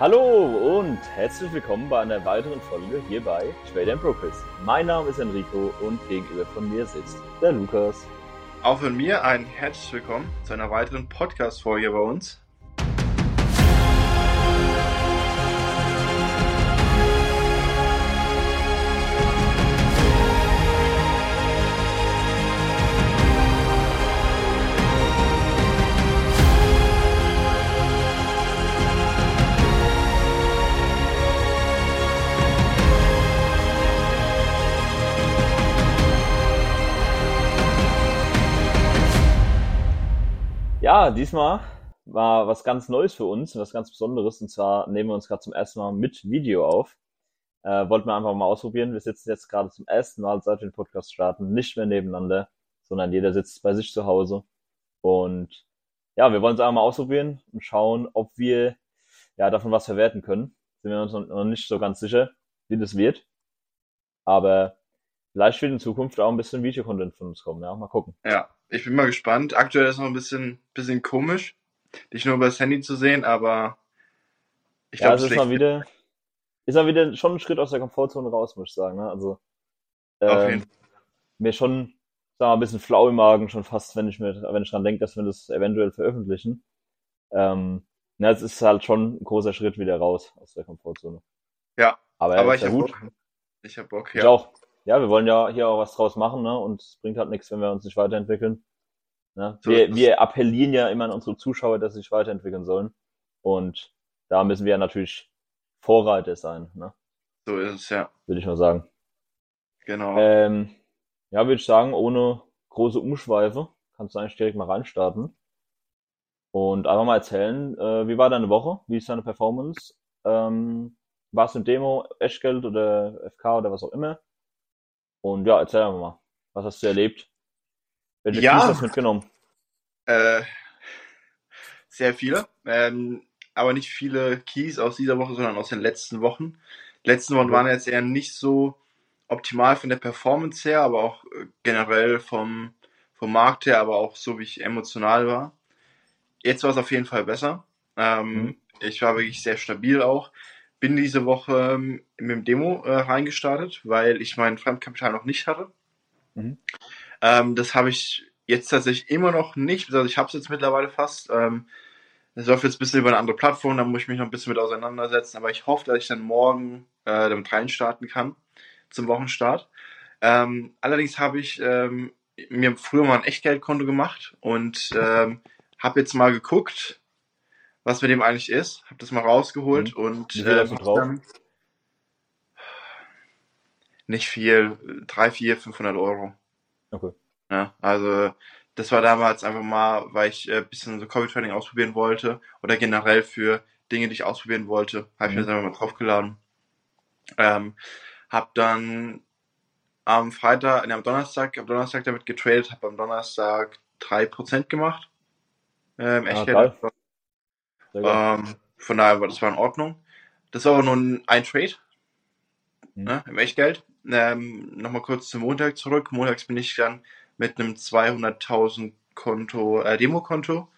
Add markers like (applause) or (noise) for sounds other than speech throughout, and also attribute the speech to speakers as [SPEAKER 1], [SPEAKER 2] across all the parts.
[SPEAKER 1] Hallo und herzlich willkommen bei einer weiteren Folge hier bei Trade and Progress. Mein Name ist Enrico und gegenüber von mir sitzt der Lukas.
[SPEAKER 2] Auch von mir ein herzliches Willkommen zu einer weiteren Podcast-Folge bei uns.
[SPEAKER 1] Ja, diesmal war was ganz Neues für uns, was ganz Besonderes. Und zwar nehmen wir uns gerade zum ersten Mal mit Video auf. Äh, wollten wir einfach mal ausprobieren. Wir sitzen jetzt gerade zum ersten Mal, seit wir den Podcast starten, nicht mehr nebeneinander, sondern jeder sitzt bei sich zu Hause. Und ja, wir wollen es einfach mal ausprobieren und schauen, ob wir ja davon was verwerten können. Sind wir uns noch nicht so ganz sicher, wie das wird. Aber vielleicht wird in Zukunft auch ein bisschen Videocontent von uns kommen. Ja, mal gucken.
[SPEAKER 2] Ja, ich bin mal gespannt. Aktuell ist noch ein bisschen, bisschen komisch, dich nur über das Handy zu sehen, aber
[SPEAKER 1] ich glaube, ja, es ist mal wieder, ist mal wieder schon ein Schritt aus der Komfortzone raus, muss ich sagen. Ne? Also, ähm, mir schon, sag mal, ein bisschen flau im Magen schon fast, wenn ich mir, wenn ich dran denke, dass wir das eventuell veröffentlichen. Ähm, na, es ist halt schon ein großer Schritt wieder raus aus der Komfortzone.
[SPEAKER 2] Ja,
[SPEAKER 1] aber, aber ich habe Bock.
[SPEAKER 2] Ich habe Bock, ja.
[SPEAKER 1] Ich auch ja, wir wollen ja hier auch was draus machen, ne? Und es bringt halt nichts, wenn wir uns nicht weiterentwickeln. Ne? Wir, wir appellieren ja immer an unsere Zuschauer, dass sie sich weiterentwickeln sollen. Und da müssen wir ja natürlich Vorreiter sein. Ne?
[SPEAKER 2] So ist es, ja.
[SPEAKER 1] Würde ich mal sagen.
[SPEAKER 2] Genau.
[SPEAKER 1] Ähm, ja, würde ich sagen, ohne große Umschweife kannst du eigentlich direkt mal reinstarten. Und einfach mal erzählen, äh, wie war deine Woche? Wie ist deine Performance? Ähm, warst du in Demo, Eschgeld oder FK oder was auch immer? Und ja, erzähl einfach mal. Was hast du erlebt?
[SPEAKER 2] Welche ja, Keys hast du mitgenommen? Äh, sehr viele. Ähm, aber nicht viele Keys aus dieser Woche, sondern aus den letzten Wochen. Die letzten Wochen waren jetzt eher nicht so optimal von der Performance her, aber auch äh, generell vom, vom Markt her, aber auch so, wie ich emotional war. Jetzt war es auf jeden Fall besser. Ähm, mhm. Ich war wirklich sehr stabil auch bin diese Woche ähm, mit dem Demo äh, reingestartet, weil ich mein Fremdkapital noch nicht hatte. Mhm. Ähm, das habe ich jetzt tatsächlich immer noch nicht. Also ich habe es jetzt mittlerweile fast. Ähm, es läuft jetzt ein bisschen über eine andere Plattform, da muss ich mich noch ein bisschen mit auseinandersetzen. Aber ich hoffe, dass ich dann morgen äh, damit reinstarten kann zum Wochenstart. Ähm, allerdings habe ich ähm, mir früher mal ein Echtgeldkonto gemacht und ähm, habe jetzt mal geguckt, was mit dem eigentlich ist. Hab das mal rausgeholt mhm. und
[SPEAKER 1] äh? Dann
[SPEAKER 2] nicht viel, drei, vier, 500 Euro.
[SPEAKER 1] Okay.
[SPEAKER 2] Ja, also das war damals einfach mal, weil ich ein äh, bisschen so Copy Trading ausprobieren wollte oder generell für Dinge, die ich ausprobieren wollte, habe mhm. ich mir das einfach mal draufgeladen. Ähm, hab dann am Freitag, nee, am Donnerstag, am Donnerstag damit getradet, habe am Donnerstag 3% gemacht. Ähm, echt ah, ähm, von daher war das war in Ordnung. Das war aber nur ein, Trade. Mhm. Ne, Im Echtgeld. Ähm, Nochmal kurz zum Montag zurück. Montags bin ich dann mit einem 200.000 Konto, äh, Demokonto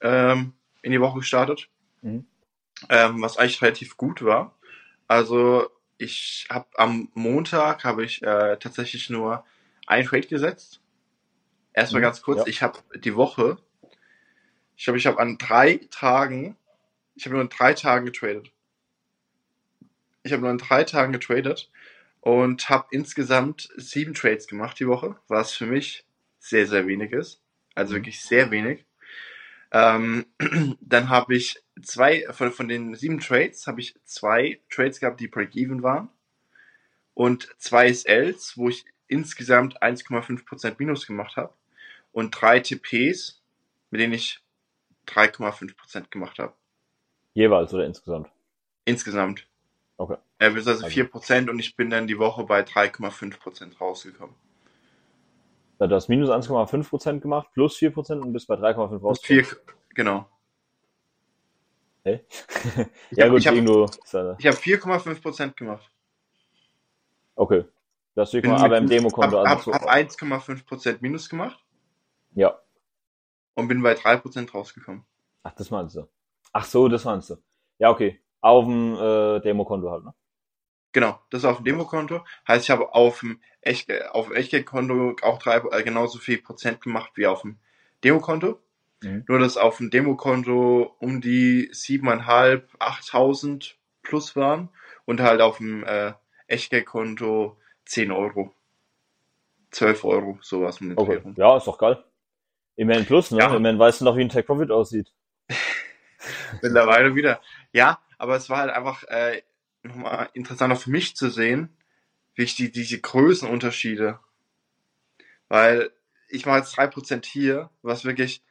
[SPEAKER 2] ähm, in die Woche gestartet. Mhm. Ähm, was eigentlich relativ gut war. Also ich habe am Montag habe ich äh, tatsächlich nur ein Trade gesetzt. Erstmal mhm, ganz kurz, ja. ich habe die Woche ich glaube, ich habe an drei Tagen, ich habe nur an drei Tagen getradet. Ich habe nur an drei Tagen getradet und habe insgesamt sieben Trades gemacht die Woche, was für mich sehr, sehr wenig ist. Also mhm. wirklich sehr wenig. Ähm, (clears throat) dann habe ich zwei, von, von den sieben Trades, habe ich zwei Trades gehabt, die Break-Even waren. Und zwei SLs, wo ich insgesamt 1,5% Minus gemacht habe. Und drei TPs, mit denen ich 3,5% gemacht habe.
[SPEAKER 1] Jeweils oder insgesamt?
[SPEAKER 2] Insgesamt.
[SPEAKER 1] Okay.
[SPEAKER 2] Er will also, also 4% und ich bin dann die Woche bei 3,5% rausgekommen.
[SPEAKER 1] Ja, du hast minus 1,5% gemacht, plus 4% und bist bei 3,5
[SPEAKER 2] rausgekommen. 4, genau.
[SPEAKER 1] Hey?
[SPEAKER 2] ja hab, gut, ich habe hab 4,5% gemacht.
[SPEAKER 1] Okay. Das ist aber im Demokonto.
[SPEAKER 2] Also hab, hab 1,5% minus gemacht.
[SPEAKER 1] Ja
[SPEAKER 2] und bin bei 3% rausgekommen.
[SPEAKER 1] Ach, das meinst du. Ach so, das meinst du. Ja, okay. Auf dem äh, Demokonto halt, ne?
[SPEAKER 2] Genau, das ist auf dem Demokonto. Heißt, ich habe auf dem Echt, auf dem Echtgeldkonto auch drei, äh, genauso viel Prozent gemacht wie auf dem Demokonto.
[SPEAKER 1] Mhm.
[SPEAKER 2] Nur, dass auf dem Demokonto um die 7.500, 8.000 plus waren und halt auf dem äh, Echtgeldkonto 10 Euro. 12 Euro, sowas mit
[SPEAKER 1] Okay. Ja, ist doch geil. Immerhin plus, ne?
[SPEAKER 2] Ja.
[SPEAKER 1] Immerhin weißt du noch, wie ein Take Profit aussieht. (laughs)
[SPEAKER 2] Mittlerweile wieder. Ja, aber es war halt einfach äh, nochmal interessanter für mich zu sehen, wie ich die, diese Größenunterschiede. Weil ich mache jetzt 3% hier, was wirklich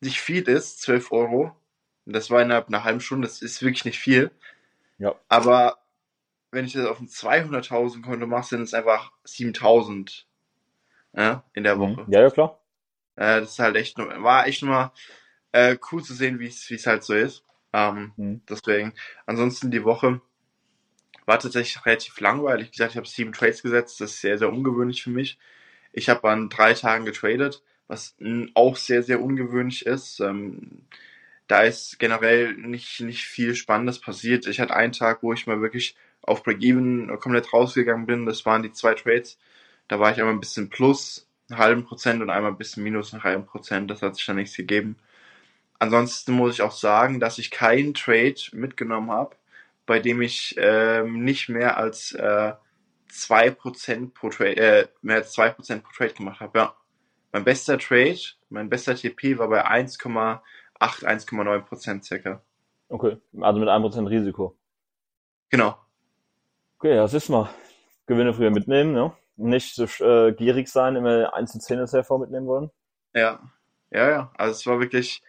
[SPEAKER 2] nicht viel ist, 12 Euro. Das war innerhalb einer halben Stunde, das ist wirklich nicht viel.
[SPEAKER 1] Ja.
[SPEAKER 2] Aber wenn ich das auf ein 200.000 Konto mache, sind es einfach 7.000 ja, in der Woche.
[SPEAKER 1] Mhm. Ja, ja, klar.
[SPEAKER 2] Äh, das ist halt echt, nur- war echt nur äh, cool zu sehen, wie es halt so ist. Ähm,
[SPEAKER 1] Mhm.
[SPEAKER 2] deswegen, ansonsten die Woche war tatsächlich relativ langweilig. Wie gesagt, ich habe sieben Trades gesetzt, das ist sehr, sehr ungewöhnlich für mich. Ich habe an drei Tagen getradet, was auch sehr, sehr ungewöhnlich ist. Ähm, da ist generell nicht, nicht viel Spannendes passiert. Ich hatte einen Tag, wo ich mal wirklich auf Break-Even komplett rausgegangen bin. Das waren die zwei Trades. Da war ich einmal ein bisschen plus, einen halben Prozent und einmal ein bisschen minus, einen halben Prozent. Das hat sich dann nichts gegeben. Ansonsten muss ich auch sagen, dass ich keinen Trade mitgenommen habe, bei dem ich ähm, nicht mehr als äh, 2% pro Trade, äh, mehr als 2% pro Trade gemacht habe. Ja. Mein bester Trade, mein bester TP war bei 1,8, 1,9% circa.
[SPEAKER 1] Okay. Also mit 1% Risiko.
[SPEAKER 2] Genau.
[SPEAKER 1] Okay, ja, siehst mal. Gewinne früher mitnehmen, ne? Nicht so äh, gierig sein, immer 1 zu 10 SV mitnehmen wollen.
[SPEAKER 2] Ja. Ja, ja. Also es war wirklich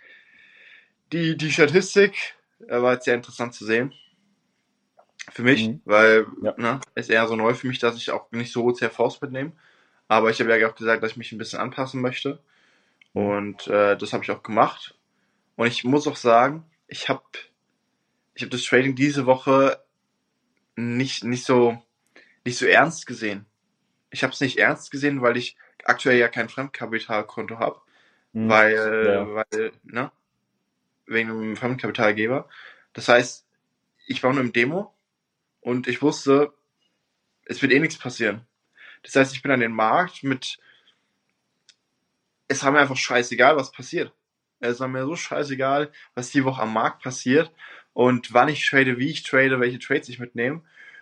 [SPEAKER 2] die, die Statistik äh, war jetzt sehr interessant zu sehen. Für mich,
[SPEAKER 1] Mhm.
[SPEAKER 2] weil
[SPEAKER 1] Ja.
[SPEAKER 2] ne, ist eher so neu für mich, dass ich auch nicht so CFVs mitnehme. Aber ich habe ja auch gesagt, dass ich mich ein bisschen anpassen möchte.
[SPEAKER 1] Mhm.
[SPEAKER 2] Und äh, das habe ich auch gemacht. Und ich muss auch sagen, ich habe ich hab das Trading diese Woche nicht, nicht, so, nicht so ernst gesehen. Ich habe es nicht ernst gesehen, weil ich aktuell ja kein Fremdkapitalkonto habe.
[SPEAKER 1] Mhm.
[SPEAKER 2] Weil,
[SPEAKER 1] Ja.
[SPEAKER 2] weil, ne? Wegen einem Fremdkapitalgeber. Das heißt, ich war nur im Demo und ich wusste, es wird eh nichts passieren. Das heißt, ich bin an den Markt mit, es war mir einfach scheißegal, was passiert. Es war mir so scheißegal, was die Woche am Markt passiert und wann ich trade, wie ich trade, welche Trades ich mitnehme.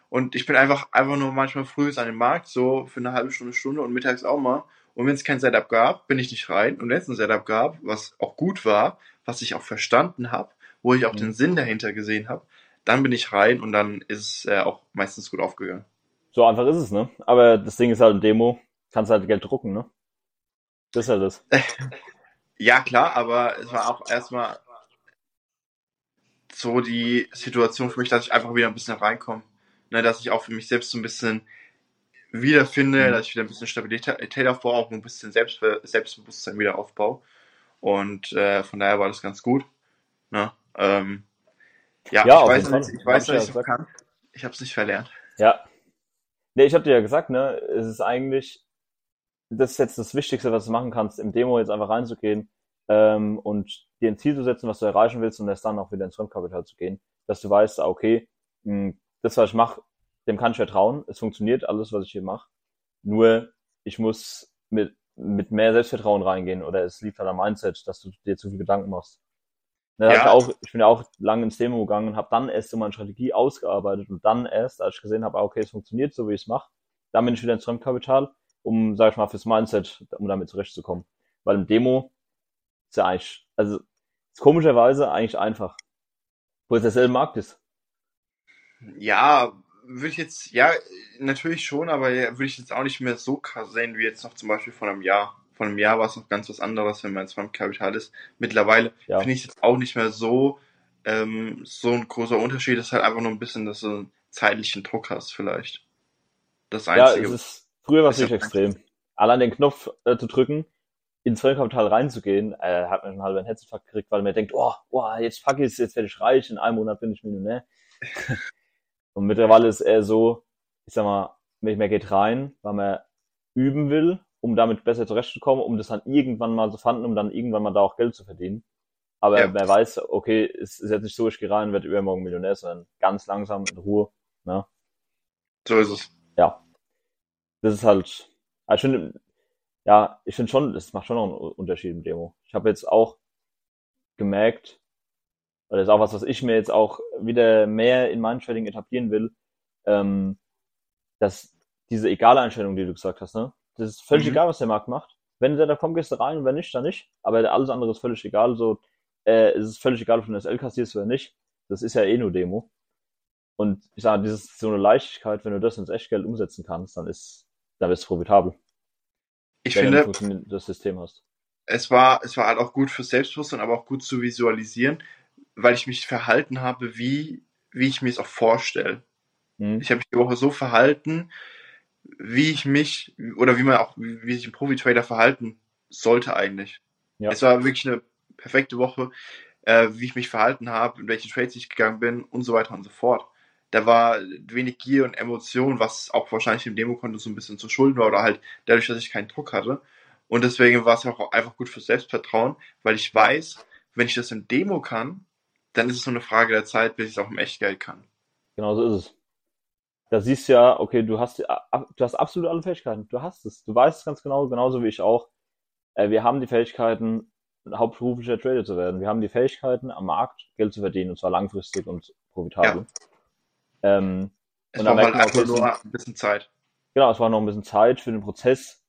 [SPEAKER 2] Und ich bin einfach, einfach nur manchmal früh an den Markt, so für eine halbe Stunde, Stunde und mittags auch mal. Und wenn es kein Setup gab, bin ich nicht rein. Und wenn es ein Setup gab, was auch gut war, was ich auch verstanden habe, wo ich auch
[SPEAKER 1] Mhm.
[SPEAKER 2] den Sinn dahinter gesehen habe, dann bin ich rein und dann ist es äh, auch meistens gut aufgegangen.
[SPEAKER 1] So einfach ist es, ne? Aber das Ding ist halt ein Demo, kannst halt Geld drucken, ne? Das ist halt das. (laughs)
[SPEAKER 2] Ja, klar, aber es war auch erstmal so die Situation für mich, dass ich einfach wieder ein bisschen reinkomme. Ne, dass ich auch für mich selbst so ein bisschen wiederfinde,
[SPEAKER 1] Mhm.
[SPEAKER 2] dass ich wieder ein bisschen Stabilität aufbaue, auch ein bisschen Selbst Selbstbewusstsein wieder aufbaue. Und äh, von daher war das ganz gut. Ne? Ähm, ja,
[SPEAKER 1] Ja,
[SPEAKER 2] ich weiß nicht, ich weiß,
[SPEAKER 1] Hab ich ja
[SPEAKER 2] dass ich es
[SPEAKER 1] gesagt.
[SPEAKER 2] kann. Ich habe es nicht verlernt.
[SPEAKER 1] Ja. Nee, ich hab dir ja gesagt, ne? Es ist eigentlich, das ist jetzt das Wichtigste, was du machen kannst, im Demo jetzt einfach reinzugehen ähm, und dir ein Ziel zu setzen, was du erreichen willst und erst dann auch wieder ins Fremdkapital zu gehen. Dass du weißt, ah, okay, mh, das, was ich mache, dem kann ich vertrauen. Es funktioniert alles, was ich hier mache. Nur, ich muss mit, mit mehr Selbstvertrauen reingehen oder es liegt halt am Mindset, dass du dir zu viel Gedanken machst. Ne,
[SPEAKER 2] Ja.
[SPEAKER 1] ich, auch, ich bin ja auch lange ins Demo gegangen und habe dann erst so meine Strategie ausgearbeitet und dann erst, als ich gesehen habe, ah, okay, es funktioniert so, wie ich es mache, dann bin ich wieder ins Fremdkapital, um, sag ich mal, fürs Mindset, um damit zurechtzukommen. Weil im Demo ist ja eigentlich, also ist komischerweise eigentlich einfach, wo es derselbe Markt ist.
[SPEAKER 2] Ja, würde ich jetzt, ja, natürlich schon, aber ja, würde ich jetzt auch nicht mehr so krass sehen wie jetzt noch zum Beispiel vor einem Jahr. Vor einem Jahr war es noch ganz was anderes, wenn man ins Fremdkapital ist. Mittlerweile
[SPEAKER 1] Ja.
[SPEAKER 2] finde ich es jetzt auch nicht mehr so, ähm, so ein großer Unterschied. Es ist halt einfach nur ein bisschen, dass du einen zeitlichen Druck hast, vielleicht. Das
[SPEAKER 1] Ja,
[SPEAKER 2] Einzige.
[SPEAKER 1] es ist, früher war es
[SPEAKER 2] ist ja
[SPEAKER 1] wirklich extrem. Allein den Knopf äh, zu drücken, ins Fremdkapital reinzugehen, äh, hat man schon halb einen Herzinfarkt gekriegt, weil man denkt, oh, oh jetzt fuck ich jetzt werde ich reich, in einem Monat bin ich Millionär. (laughs) Und mittlerweile ist eher so, ich sag mal, man geht rein, weil man üben will, um damit besser zurechtzukommen, um das dann irgendwann mal zu fanden, um dann irgendwann mal da auch Geld zu verdienen. Aber
[SPEAKER 2] Ja.
[SPEAKER 1] wer weiß, okay, es ist jetzt nicht so, ich gehe rein werde übermorgen Millionär, sondern ganz langsam, in Ruhe. Ne?
[SPEAKER 2] So ist es.
[SPEAKER 1] Ja. Das ist halt, also ich finde, ja, ich finde schon, das macht schon noch einen Unterschied im Demo. Ich habe jetzt auch gemerkt, oder das ist auch was, was ich mir jetzt auch wieder mehr in meinem Trading etablieren will, ähm, dass diese egale Einstellung, die du gesagt hast, ne? Das ist völlig
[SPEAKER 2] Mhm.
[SPEAKER 1] egal, was der Markt macht. Wenn der da kommt, gehst du rein und wenn nicht, dann nicht. Aber alles andere ist völlig egal. So, äh, es ist völlig egal, ob du eine SL kassierst oder nicht. Das ist ja eh nur Demo. Und ich sage, dieses so eine Leichtigkeit, wenn du das ins Echtgeld umsetzen kannst, dann ist, dann bist du profitabel.
[SPEAKER 2] Ich
[SPEAKER 1] wenn du
[SPEAKER 2] finde,
[SPEAKER 1] funktionierendes System hast.
[SPEAKER 2] es war, es war halt auch gut fürs Selbstbewusstsein, aber auch gut zu visualisieren, weil ich mich verhalten habe, wie, wie ich mir es auch vorstelle.
[SPEAKER 1] Mhm.
[SPEAKER 2] Ich habe mich die Woche so verhalten, wie ich mich, oder wie man auch, wie sich ein Profi-Trader verhalten sollte eigentlich.
[SPEAKER 1] Ja.
[SPEAKER 2] Es war wirklich eine perfekte Woche, äh, wie ich mich verhalten habe, in welche Trades ich gegangen bin und so weiter und so fort. Da war wenig Gier und Emotion, was auch wahrscheinlich dem Demokonto so ein bisschen zu schulden war oder halt dadurch, dass ich keinen Druck hatte. Und deswegen war es auch einfach gut fürs Selbstvertrauen, weil ich weiß, wenn ich das im Demo kann, dann ist es nur eine Frage der Zeit, bis ich es auch im Echtgeld kann.
[SPEAKER 1] Genau so ist es. Da siehst du ja, okay, du hast, du hast absolut alle Fähigkeiten. Du hast es. Du weißt es ganz genau, genauso wie ich auch. Äh, wir haben die Fähigkeiten, hauptberuflicher Trader zu werden. Wir haben die Fähigkeiten, am Markt Geld zu verdienen, und zwar langfristig und profitabel. Ähm,
[SPEAKER 2] Es
[SPEAKER 1] Und
[SPEAKER 2] braucht halt einfach nur ein bisschen Zeit.
[SPEAKER 1] genau, es war noch ein bisschen Zeit für den Prozess,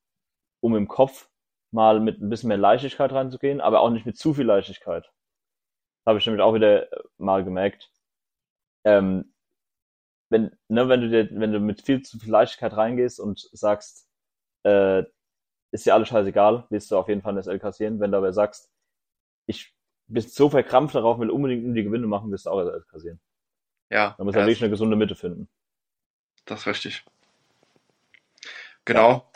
[SPEAKER 1] um im Kopf mal mit ein bisschen mehr Leichtigkeit reinzugehen, aber auch nicht mit zu viel Leichtigkeit. Habe ich nämlich auch wieder mal gemerkt. Ähm, wenn, ne, wenn du dir, wenn du mit viel zu viel Leichtigkeit reingehst und sagst, äh, ist dir alles scheißegal, wirst du auf jeden Fall das L kassieren. Wenn du aber sagst, ich bin so verkrampft darauf, will unbedingt nur die Gewinne machen, wirst du auch das L kassieren.
[SPEAKER 2] Ja,
[SPEAKER 1] Da muss
[SPEAKER 2] ja
[SPEAKER 1] man wirklich eine gesunde Mitte finden.
[SPEAKER 2] das ist richtig. Genau.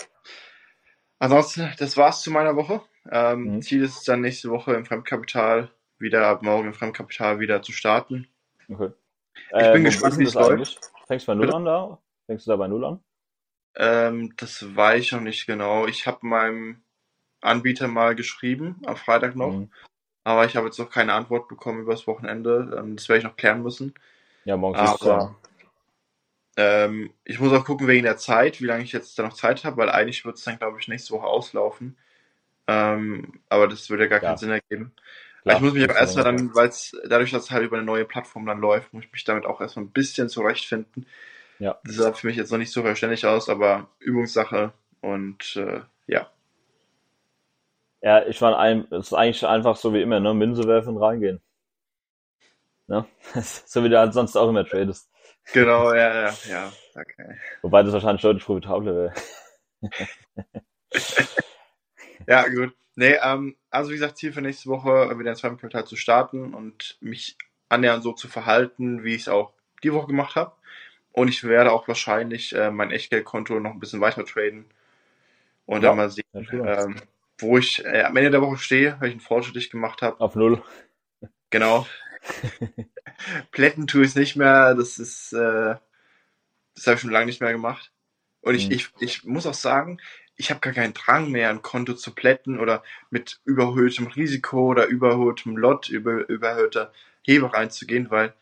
[SPEAKER 2] Ansonsten, das war's zu meiner Woche. Ähm,
[SPEAKER 1] Mhm.
[SPEAKER 2] Ziel ist es dann nächste Woche im Fremdkapital wieder, ab morgen im Fremdkapital wieder zu starten.
[SPEAKER 1] Okay.
[SPEAKER 2] Ich bin
[SPEAKER 1] wo
[SPEAKER 2] gespannt, wie
[SPEAKER 1] das
[SPEAKER 2] es läuft.
[SPEAKER 1] eigentlich? Fängst du bei Null
[SPEAKER 2] Bitte?
[SPEAKER 1] an da? Fängst du da bei Null an?
[SPEAKER 2] Ähm, das weiß ich noch nicht genau. Ich habe meinem Anbieter mal geschrieben, am Freitag noch,
[SPEAKER 1] Mhm.
[SPEAKER 2] aber ich habe jetzt noch keine Antwort bekommen übers Wochenende. Ähm, das werde ich noch klären müssen.
[SPEAKER 1] Ja, morgen ist ja.
[SPEAKER 2] Ähm, ich muss auch gucken wegen der Zeit, wie lange ich jetzt da noch Zeit habe, weil eigentlich wird es dann, glaube ich, nächste Woche auslaufen. Ähm, aber das würde ja gar
[SPEAKER 1] Ja.
[SPEAKER 2] keinen Sinn ergeben.
[SPEAKER 1] Klar,
[SPEAKER 2] ich muss mich
[SPEAKER 1] ist
[SPEAKER 2] erstmal dann, weil es dadurch, dass es halt über eine neue Plattform dann läuft, muss ich mich damit auch erstmal ein bisschen zurechtfinden.
[SPEAKER 1] Ja.
[SPEAKER 2] Das sah für mich jetzt noch nicht so verständlich aus, aber Übungssache und äh, ja.
[SPEAKER 1] Ja, ich war ein, es ist eigentlich einfach so wie immer, ne? Münze werfen und reingehen. Ne? (laughs) so wie du halt sonst auch immer tradest.
[SPEAKER 2] Genau, ja, ja, ja. Okay.
[SPEAKER 1] Wobei das wahrscheinlich deutlich profitabler wäre. (laughs)
[SPEAKER 2] Ja, gut. Nee, ähm, also wie gesagt, Ziel für nächste Woche, wieder ins Fremdkapital zu starten und mich annähernd so zu verhalten, wie ich es auch die Woche gemacht habe. Und ich werde auch wahrscheinlich äh, mein Echtgeldkonto noch ein bisschen weiter traden und
[SPEAKER 1] Ja,
[SPEAKER 2] dann mal sehen, ähm, wo ich äh, am Ende der Woche stehe, welchen Fortschritt ich gemacht habe.
[SPEAKER 1] Auf Null.
[SPEAKER 2] Genau. (laughs) Plätten tue ich nicht mehr, das ist, äh, das habe ich schon lange nicht mehr gemacht. Und ich,
[SPEAKER 1] Mhm.
[SPEAKER 2] ich, ich muss auch sagen, ich habe gar keinen Drang mehr, ein Konto zu plätten oder mit überhöhtem Risiko oder überhöhtem Lot, über, überhöhter Hebe reinzugehen, weil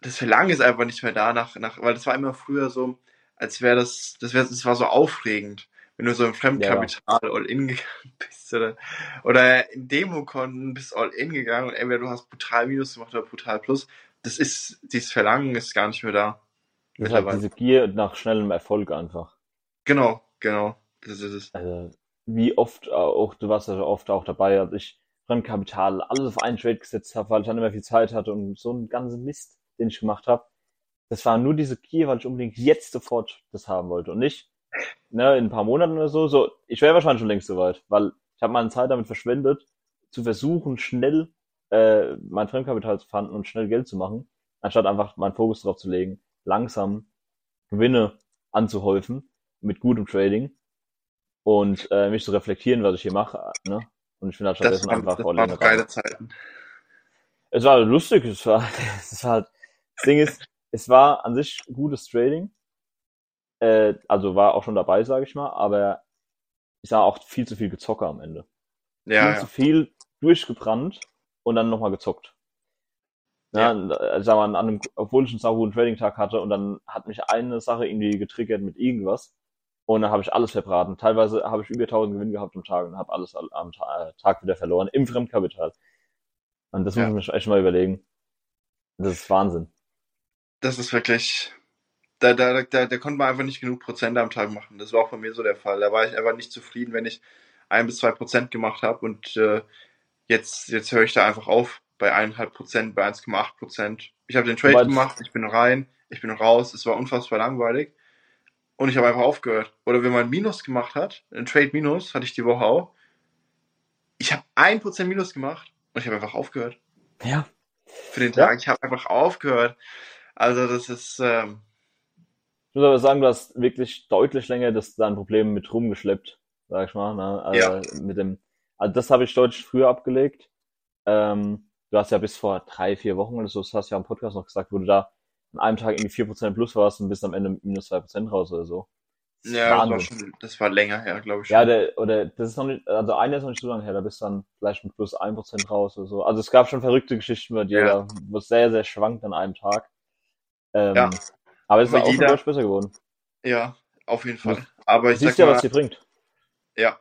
[SPEAKER 2] das Verlangen ist einfach nicht mehr da nach, nach weil das war immer früher so, als wäre das, das wäre, das war so aufregend, wenn du so im Fremdkapital all-in gegangen (laughs) bist oder, oder in Demokonten bist all-in gegangen und entweder du hast brutal Minus gemacht oder brutal Plus. Das ist, dieses Verlangen ist gar nicht mehr da.
[SPEAKER 1] Das ist halt diese Gier nach schnellem Erfolg einfach.
[SPEAKER 2] Genau, genau. Das ist es.
[SPEAKER 1] Also, wie oft auch, du warst ja oft auch dabei, als ich Fremdkapital alles auf einen Trade gesetzt habe, weil ich dann immer viel Zeit hatte und so einen ganzen Mist, den ich gemacht habe. Das war nur diese Gier, weil ich unbedingt jetzt sofort das haben wollte und nicht ne, in ein paar Monaten oder so. so ich wäre wahrscheinlich schon längst soweit, weil ich habe meine Zeit damit verschwendet, zu versuchen, schnell äh, mein Fremdkapital zu fanden und schnell Geld zu machen, anstatt einfach meinen Fokus darauf zu legen, langsam Gewinne anzuhäufen mit gutem Trading und äh, mich zu reflektieren, was ich hier mache. Ne? Und ich bin halt
[SPEAKER 2] Das,
[SPEAKER 1] stattdessen
[SPEAKER 2] waren,
[SPEAKER 1] einfach
[SPEAKER 2] das waren geile
[SPEAKER 1] rein.
[SPEAKER 2] Zeiten.
[SPEAKER 1] Es war lustig, es war, (laughs) es war halt, das Ding ist, es war an sich gutes Trading. Äh, also war auch schon dabei, sage ich mal, aber ich sah auch viel zu viel Gezocke am Ende.
[SPEAKER 2] Ja,
[SPEAKER 1] viel
[SPEAKER 2] ja.
[SPEAKER 1] zu viel durchgebrannt und dann nochmal gezockt. Ja, ja. Also, sag mal, an einem, obwohl ich einen sau guten Trading-Tag hatte und dann hat mich eine Sache irgendwie getriggert mit irgendwas und dann habe ich alles verbraten. Teilweise habe ich über 1000 Gewinn gehabt am Tag und habe alles am äh, Tag wieder verloren im Fremdkapital. Und das ja. muss ich mir echt mal überlegen. Das ist Wahnsinn.
[SPEAKER 2] Das ist wirklich, da, da, da, da konnte man einfach nicht genug Prozent am Tag machen. Das war auch bei mir so der Fall. Da war ich einfach nicht zufrieden, wenn ich ein bis zwei Prozent gemacht habe und äh, jetzt, jetzt höre ich da einfach auf bei eineinhalb Prozent, bei 1,8 Prozent. Ich habe den Trade Wobei gemacht, ich bin rein, ich bin raus, es war unfassbar langweilig und ich habe einfach aufgehört. Oder wenn man Minus gemacht hat, ein Trade Minus hatte ich die Woche auch, ich habe ein Prozent Minus gemacht und ich habe einfach aufgehört.
[SPEAKER 1] Ja.
[SPEAKER 2] Für den Tag, ja. ich habe einfach aufgehört. Also das ist... Ähm,
[SPEAKER 1] ich muss aber sagen, du hast wirklich deutlich länger das dein Problem mit rumgeschleppt, sag ich mal. Ne? Also ja. mit dem, also das habe ich deutlich früher abgelegt. Ähm, du hast ja bis vor drei, vier Wochen oder so, das hast du ja im Podcast noch gesagt, wo du da an einem Tag irgendwie 4% plus warst und bist am Ende minus 2% raus oder so.
[SPEAKER 2] Das ja, das war, schon, das war länger her, glaube ich.
[SPEAKER 1] Ja, der, oder das ist noch nicht, also einer ist noch nicht so lange her, da bist du dann vielleicht mit plus 1% raus oder so. Also es gab schon verrückte Geschichten bei dir, ja. wo es sehr, sehr schwankt an einem Tag. Ähm, ja. Aber es ist auch jeder, besser geworden.
[SPEAKER 2] Ja, auf jeden Fall. Aber ich
[SPEAKER 1] Siehst sag ja, mal, was dir bringt.
[SPEAKER 2] Ja.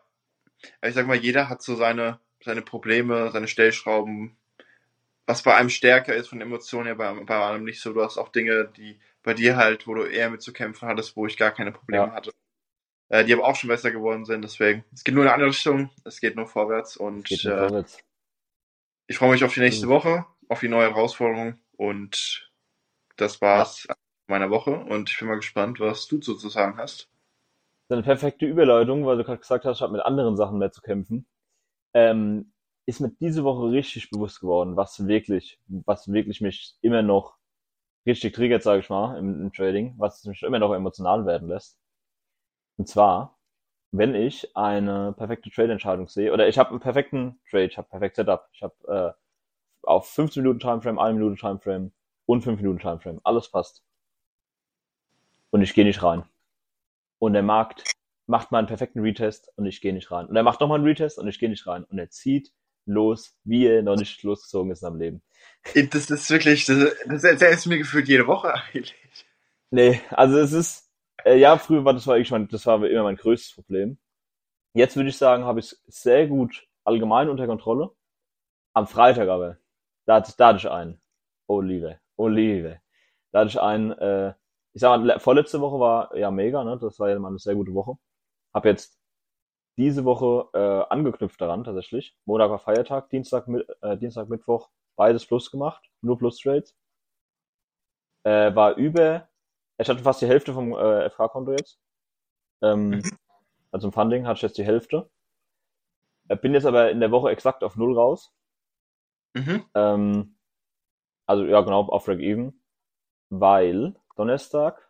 [SPEAKER 2] Ich sag mal, jeder hat so seine, seine Probleme, seine Stellschrauben, was bei einem stärker ist von Emotionen her, bei, bei einem nicht so. Du hast auch Dinge, die bei dir halt, wo du eher mit zu kämpfen hattest, wo ich gar keine Probleme ja. hatte. Äh, die aber auch schon besser geworden sind, deswegen. Es geht nur in eine andere Richtung, es geht nur vorwärts und äh, vorwärts. ich freue mich auf die nächste mhm. Woche, auf die neue Herausforderung und das war's ja. meiner Woche und ich bin mal gespannt, was du zu sagen hast.
[SPEAKER 1] Das ist eine perfekte Überleitung, weil du gerade gesagt hast, ich habe mit anderen Sachen mehr zu kämpfen. Ähm, ist mir diese Woche richtig bewusst geworden, was wirklich, was wirklich mich immer noch richtig triggert, sage ich mal, im, im, Trading, was mich immer noch emotional werden lässt. Und zwar, wenn ich eine perfekte Trade-Entscheidung sehe, oder ich habe einen perfekten Trade, ich habe perfekt Setup, ich habe äh, auf 15 Minuten Timeframe, 1 Minute Timeframe und 5 Minuten Timeframe, alles passt. Und ich gehe nicht rein. Und der Markt macht mal einen perfekten Retest und ich gehe nicht rein. Und er macht nochmal einen Retest und ich gehe nicht rein. Und er zieht los, wie er noch nicht losgezogen ist am Leben.
[SPEAKER 2] Das ist wirklich, das, das erzählst du mir gefühlt jede Woche (laughs) eigentlich.
[SPEAKER 1] Nee, also es ist, äh, ja, früher war das war ich mein, das war immer mein größtes Problem. Jetzt würde ich sagen, habe ich es sehr gut allgemein unter Kontrolle. Am Freitag aber, da, da hatte ich einen. Olive, Olive. Da hatte ich einen, äh, ich sag mal, vorletzte Woche war ja mega, ne? Das war ja mal eine sehr gute Woche. Hab jetzt diese Woche äh, angeknüpft daran tatsächlich. Montag war Feiertag, Dienstag, äh, Dienstag, Mittwoch beides Plus gemacht, nur Plus Trades. Äh, war über, ich hatte fast die Hälfte vom äh, FK-Konto jetzt. Ähm, mhm. Also im Funding hatte ich jetzt die Hälfte. Äh, bin jetzt aber in der Woche exakt auf Null raus. Mhm. Ähm, also ja, genau, auf Break-Even. Weil Donnerstag,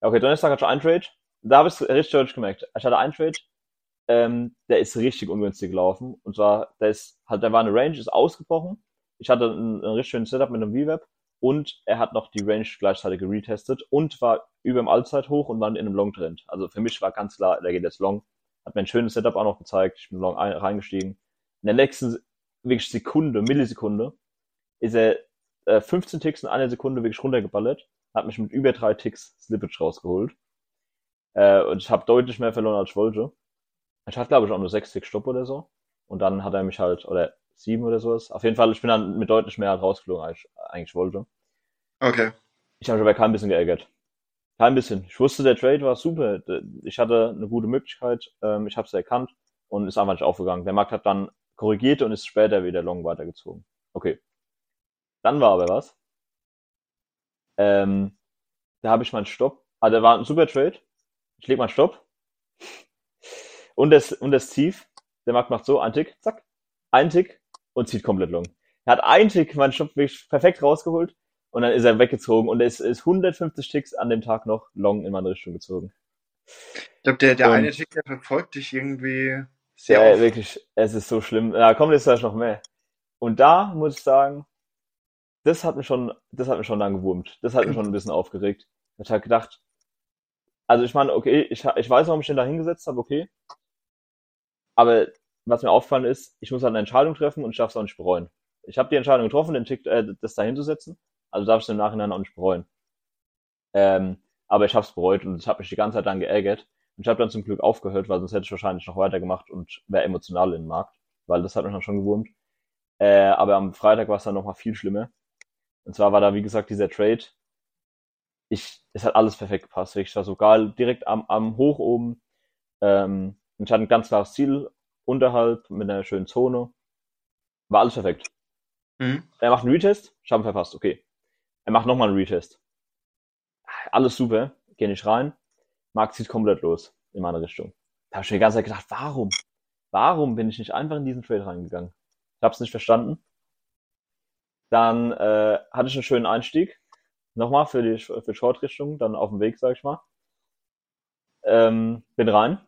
[SPEAKER 1] okay, Donnerstag hatte ich einen Trade. Da habe ich es richtig deutlich gemerkt. Ich hatte einen Trade, ähm, der ist richtig ungünstig gelaufen. Und zwar, der ist, halt, da war eine Range, ist ausgebrochen. Ich hatte ein, ein richtig schönes Setup mit einem V-Web und er hat noch die Range gleichzeitig geretestet und war über dem Allzeithoch und war in einem Long-Trend. Also für mich war ganz klar, der geht jetzt Long. Hat mir ein schönes Setup auch noch gezeigt. Ich bin Long ein, reingestiegen. In der nächsten wirklich Sekunde, Millisekunde, ist er äh, 15 Ticks in einer Sekunde wirklich runtergeballert. Hat mich mit über drei Ticks Slippage rausgeholt. Äh, und ich habe deutlich mehr verloren als ich wollte. Ich hatte, glaube ich, auch nur 60 Stopp oder so. Und dann hat er mich halt, oder sieben oder sowas. Auf jeden Fall, ich bin dann mit deutlich mehr halt rausgeflogen, als ich eigentlich wollte.
[SPEAKER 2] Okay.
[SPEAKER 1] Ich habe mich aber kein bisschen geärgert. Kein bisschen. Ich wusste, der Trade war super. Ich hatte eine gute Möglichkeit. Ähm, ich habe es erkannt und ist einfach nicht aufgegangen. Der Markt hat dann korrigiert und ist später wieder long weitergezogen. Okay. Dann war aber was. Ähm, da habe ich meinen Stopp. Ah, der war ein super Trade. Ich lege meinen Stopp. Und das, und das Tief, der Markt macht so, ein Tick, zack, ein Tick und zieht komplett long. Er hat einen Tick meinen wirklich perfekt rausgeholt und dann ist er weggezogen und es ist 150 Ticks an dem Tag noch long in meine Richtung gezogen.
[SPEAKER 2] Ich glaube, der, der und, eine Tick, der verfolgt dich irgendwie
[SPEAKER 1] sehr Ja, oft. wirklich, es ist so schlimm. Ja, kommt jetzt gleich noch mehr. Und da muss ich sagen, das hat mich schon, das hat mich schon dann gewurmt. Das hat mich schon ein bisschen aufgeregt. Ich habe gedacht, also ich meine, okay, ich, ich weiß, warum ich den da hingesetzt habe, okay. Aber was mir aufgefallen ist, ich muss halt eine Entscheidung treffen und ich darf es auch nicht bereuen. Ich habe die Entscheidung getroffen, den Tick, äh, das da hinzusetzen, also darf ich es im Nachhinein auch nicht bereuen. Ähm, aber ich habe es bereut und ich habe mich die ganze Zeit dann geärgert. Und ich habe dann zum Glück aufgehört, weil sonst hätte ich wahrscheinlich noch weitergemacht und wäre emotional in den Markt, weil das hat mich dann schon gewurmt. Äh, aber am Freitag war es dann nochmal viel schlimmer. Und zwar war da, wie gesagt, dieser Trade. Ich, es hat alles perfekt gepasst. Ich war sogar direkt am, am Hoch oben. Ähm, ich hatte ein ganz klares Ziel unterhalb mit einer schönen Zone. War alles perfekt. Mhm. Er macht einen Retest, ich habe ihn verpasst, okay. Er macht nochmal einen Retest. Alles super, gehe nicht rein. Marc zieht komplett los in meine Richtung. Da habe ich mir die ganze Zeit gedacht, warum? Warum bin ich nicht einfach in diesen Trade reingegangen? Ich habe es nicht verstanden. Dann äh, hatte ich einen schönen Einstieg. Nochmal für die, für die Short-Richtung, dann auf dem Weg, sag ich mal. Ähm, bin rein.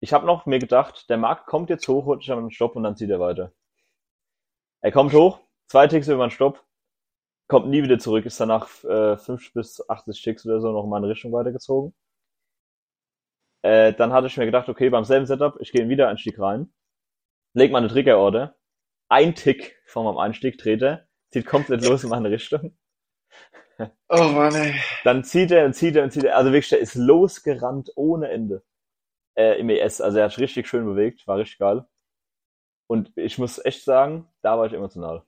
[SPEAKER 1] Ich habe noch mir gedacht, der Markt kommt jetzt hoch, holt sich einen Stopp und dann zieht er weiter. Er kommt hoch, zwei Ticks über den Stopp, kommt nie wieder zurück, ist danach äh, 5 bis 80 Ticks oder so noch in meine Richtung weitergezogen. Äh, dann hatte ich mir gedacht, okay, beim selben Setup, ich gehe wieder Einstieg rein, leg meine Trigger-Order, ein Tick von meinem Einstieg dreht er, zieht komplett los in meine Richtung.
[SPEAKER 2] Oh Mann, ey.
[SPEAKER 1] Dann zieht er und zieht er und zieht er. Also wirklich, der ist losgerannt ohne Ende. Äh, Im ES. Also er hat richtig schön bewegt, war richtig geil. Und ich muss echt sagen, da war ich emotional.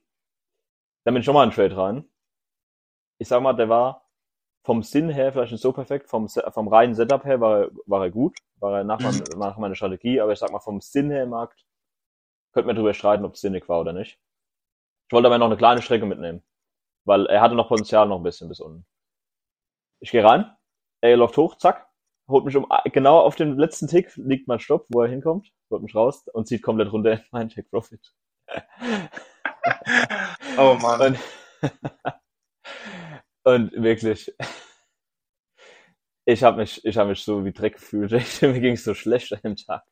[SPEAKER 1] Dann bin ich nochmal in Trade rein. Ich sag mal, der war vom Sinn her vielleicht nicht so perfekt, vom, vom reinen Setup her war er, war er gut, war er nach, mein, mhm. nach meiner Strategie, aber ich sag mal, vom Sinn her im Markt, könnte man darüber streiten, ob es sinnig war oder nicht. Ich wollte aber noch eine kleine Strecke mitnehmen, weil er hatte noch Potenzial noch ein bisschen bis unten. Ich gehe rein, er läuft hoch, zack, holt mich um, genau auf den letzten Tick liegt mein Stopp, wo er hinkommt, holt mich raus und zieht komplett runter in meinen Take Profit. (laughs)
[SPEAKER 2] oh Mann.
[SPEAKER 1] Und, (laughs) und wirklich, ich habe mich, ich habe mich so wie Dreck gefühlt. (laughs) mir ging es so schlecht an dem Tag,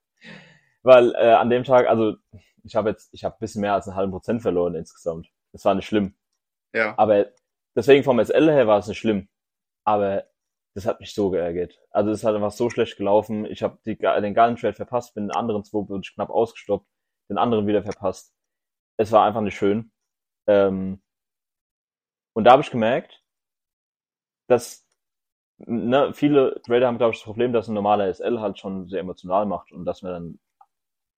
[SPEAKER 1] weil äh, an dem Tag, also ich habe jetzt, ich habe ein bisschen mehr als einen halben Prozent verloren insgesamt. Das war nicht schlimm.
[SPEAKER 2] Ja.
[SPEAKER 1] Aber deswegen vom SL her war es nicht schlimm. Aber das hat mich so geärgert. Also es hat einfach so schlecht gelaufen. Ich habe den geilen Trade verpasst, bin den anderen zwei wirklich knapp ausgestoppt, den anderen wieder verpasst. Es war einfach nicht schön. Ähm, und da habe ich gemerkt, dass ne, viele Trader haben, glaube ich, das Problem, dass ein normaler SL halt schon sehr emotional macht und dass man dann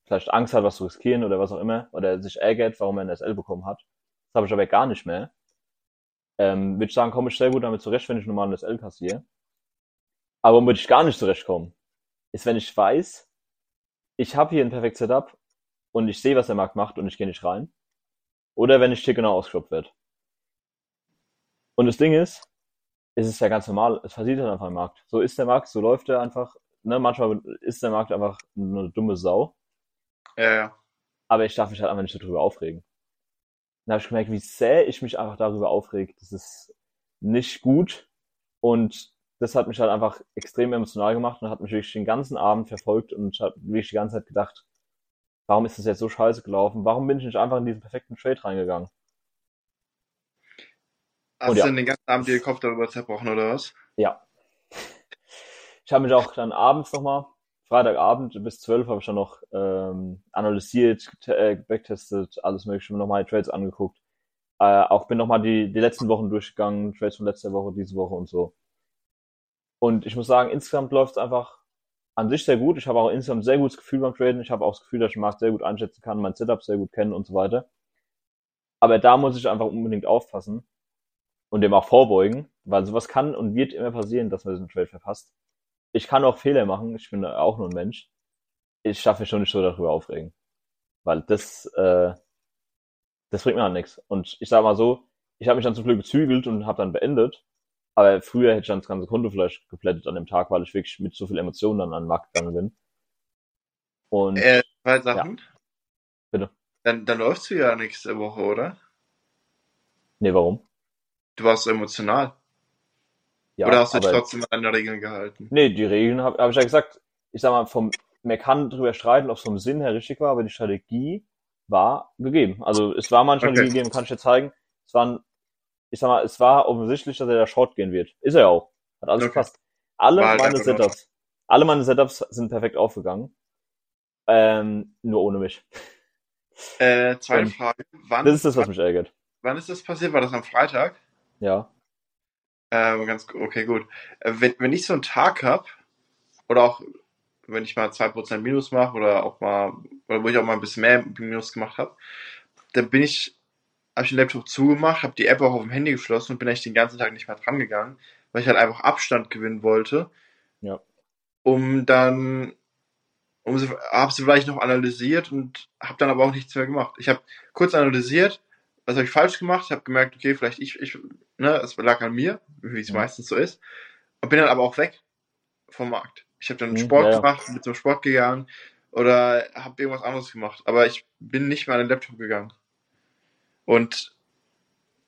[SPEAKER 1] vielleicht Angst hat, was zu riskieren oder was auch immer, oder sich ärgert, warum er ein SL bekommen hat. Das habe ich aber gar nicht mehr. Ähm, würde ich sagen, komme ich sehr gut damit zurecht, wenn ich normal ein SL kassiere. Aber womit ich gar nicht zurechtkomme, ist, wenn ich weiß, ich habe hier ein perfektes Setup und ich sehe, was der Markt macht und ich gehe nicht rein. Oder wenn ich hier genau ausgestoppt wird. Und das Ding ist, es ist ja ganz normal, es passiert halt einfach im Markt. So ist der Markt, so läuft er einfach. Ne, manchmal ist der Markt einfach eine dumme Sau.
[SPEAKER 2] Ja, ja.
[SPEAKER 1] Aber ich darf mich halt einfach nicht darüber aufregen. Dann habe ich gemerkt, wie sehr ich mich einfach darüber aufrege. Das ist nicht gut. Und das hat mich halt einfach extrem emotional gemacht und hat mich wirklich den ganzen Abend verfolgt und ich habe wirklich die ganze Zeit gedacht, warum ist das jetzt so scheiße gelaufen? Warum bin ich nicht einfach in diesen perfekten Trade reingegangen?
[SPEAKER 2] Hast und du ja. denn den ganzen Abend den Kopf darüber zerbrochen oder was?
[SPEAKER 1] Ja. Ich habe mich auch dann abends nochmal Freitagabend bis 12 habe ich dann noch ähm, analysiert, äh, backtestet, alles mögliche, nochmal die Trades angeguckt. Äh, auch bin nochmal die, die letzten Wochen durchgegangen, Trades von letzter Woche, diese Woche und so. Und ich muss sagen, insgesamt läuft es einfach an sich sehr gut. Ich habe auch insgesamt ein sehr gutes Gefühl beim Traden. Ich habe auch das Gefühl, dass ich den Markt sehr gut einschätzen kann, mein Setup sehr gut kennen und so weiter. Aber da muss ich einfach unbedingt aufpassen und dem auch vorbeugen, weil sowas kann und wird immer passieren, dass man diesen Trade verpasst ich kann auch Fehler machen, ich bin auch nur ein Mensch. Ich schaffe mich schon nicht so darüber aufregen. Weil das, äh, das bringt mir halt nichts. Und ich sag mal so, ich habe mich dann zum Glück gezügelt und habe dann beendet. Aber früher hätte ich dann das ganze Konto vielleicht geplättet an dem Tag, weil ich wirklich mit so viel Emotionen dann an den Markt gegangen bin.
[SPEAKER 2] Und äh, zwei Sachen. Ja.
[SPEAKER 1] Bitte.
[SPEAKER 2] Dann, dann läufst du ja nächste Woche, oder?
[SPEAKER 1] Nee, warum?
[SPEAKER 2] Du warst so emotional. Ja, Oder hast du dich trotzdem an deine Regeln gehalten?
[SPEAKER 1] Nee, die Regeln habe hab ich ja gesagt. Ich sag mal, vom, man kann darüber streiten, ob es vom Sinn her richtig war, aber die Strategie war gegeben. Also es war manchmal okay. gegeben, kann ich dir zeigen. Es waren, ich sag mal, es war offensichtlich, dass er da Short gehen wird. Ist er ja auch. Hat alles okay. gepasst. Alle war meine Setups, alle meine Setups sind perfekt aufgegangen. Ähm, nur ohne mich.
[SPEAKER 2] Äh, zweite
[SPEAKER 1] Ähm,
[SPEAKER 2] Frage. Wann,
[SPEAKER 1] Das ist das, was mich ärgert.
[SPEAKER 2] wann ist das passiert? War das am Freitag?
[SPEAKER 1] Ja.
[SPEAKER 2] Ähm, ganz, okay, gut. Äh, wenn, wenn ich so einen Tag hab, oder auch wenn ich mal 2% Minus mache, oder auch mal, oder wo ich auch mal ein bisschen mehr Minus gemacht habe, dann bin ich, habe ich den Laptop zugemacht, habe die App auch auf dem Handy geschlossen und bin eigentlich den ganzen Tag nicht mehr dran gegangen, weil ich halt einfach Abstand gewinnen wollte.
[SPEAKER 1] Ja.
[SPEAKER 2] Um dann, um sie, habe sie vielleicht noch analysiert und habe dann aber auch nichts mehr gemacht. Ich habe kurz analysiert, was habe ich falsch gemacht, habe gemerkt, okay, vielleicht ich, ich, ne, es lag an mir, wie es
[SPEAKER 1] Mhm.
[SPEAKER 2] meistens so ist, und bin dann aber auch weg vom Markt. Ich habe dann
[SPEAKER 1] Mhm,
[SPEAKER 2] Sport
[SPEAKER 1] ja, ja.
[SPEAKER 2] gemacht, bin zum Sport gegangen oder habe irgendwas anderes gemacht, aber ich bin nicht mehr an den Laptop gegangen. Und